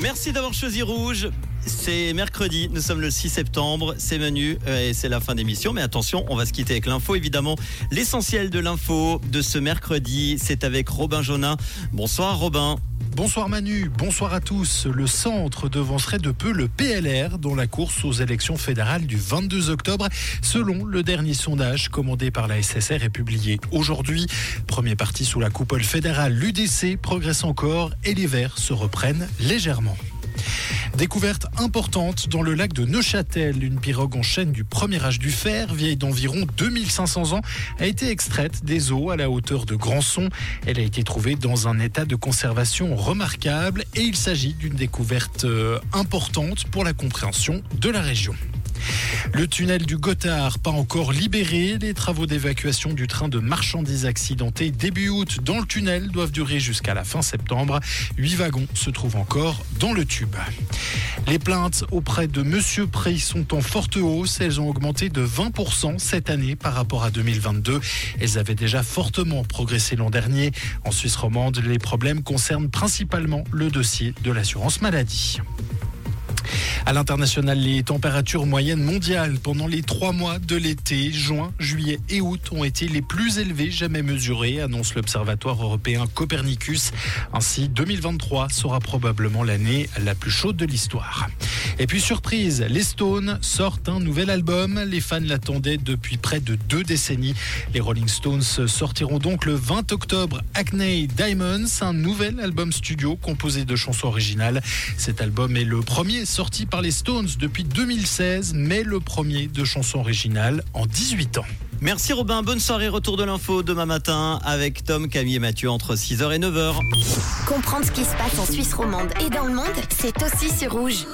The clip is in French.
Merci d'avoir choisi Rouge. C'est mercredi, nous sommes le 6 septembre, c'est Manu euh, et c'est la fin d'émission. Mais attention, on va se quitter avec l'info évidemment. L'essentiel de l'info de ce mercredi, c'est avec Robin Jonin. Bonsoir Robin. Bonsoir Manu, bonsoir à tous. Le centre devancerait de peu le PLR dans la course aux élections fédérales du 22 octobre, selon le dernier sondage commandé par la SSR et publié aujourd'hui. Premier parti sous la coupole fédérale, l'UDC progresse encore et les Verts se reprennent légèrement. Découverte importante dans le lac de Neuchâtel. Une pirogue en chaîne du premier âge du fer, vieille d'environ 2500 ans, a été extraite des eaux à la hauteur de Grandson. Elle a été trouvée dans un état de conservation remarquable et il s'agit d'une découverte euh, importante pour la compréhension de la région. Le tunnel du Gothard, pas encore libéré. Les travaux d'évacuation du train de marchandises accidenté début août dans le tunnel doivent durer jusqu'à la fin septembre. Huit wagons se trouvent encore dans le tube. Les plaintes auprès de Monsieur Pré sont en forte hausse. Elles ont augmenté de 20% cette année par rapport à 2022. Elles avaient déjà fortement progressé l'an dernier. En Suisse romande, les problèmes concernent principalement le dossier de l'assurance maladie. À l'international, les températures moyennes mondiales pendant les trois mois de l'été, juin, juillet et août, ont été les plus élevées jamais mesurées, annonce l'Observatoire européen Copernicus. Ainsi, 2023 sera probablement l'année la plus chaude de l'histoire. Et puis surprise, les Stones sortent un nouvel album. Les fans l'attendaient depuis près de deux décennies. Les Rolling Stones sortiront donc le 20 octobre Acne Diamonds, un nouvel album studio composé de chansons originales. Cet album est le premier sorti par les Stones depuis 2016, mais le premier de chansons originales en 18 ans. Merci Robin, bonne soirée, retour de l'info demain matin avec Tom, Camille et Mathieu entre 6h et 9h. Comprendre ce qui se passe en Suisse romande et dans le monde, c'est aussi sur rouge.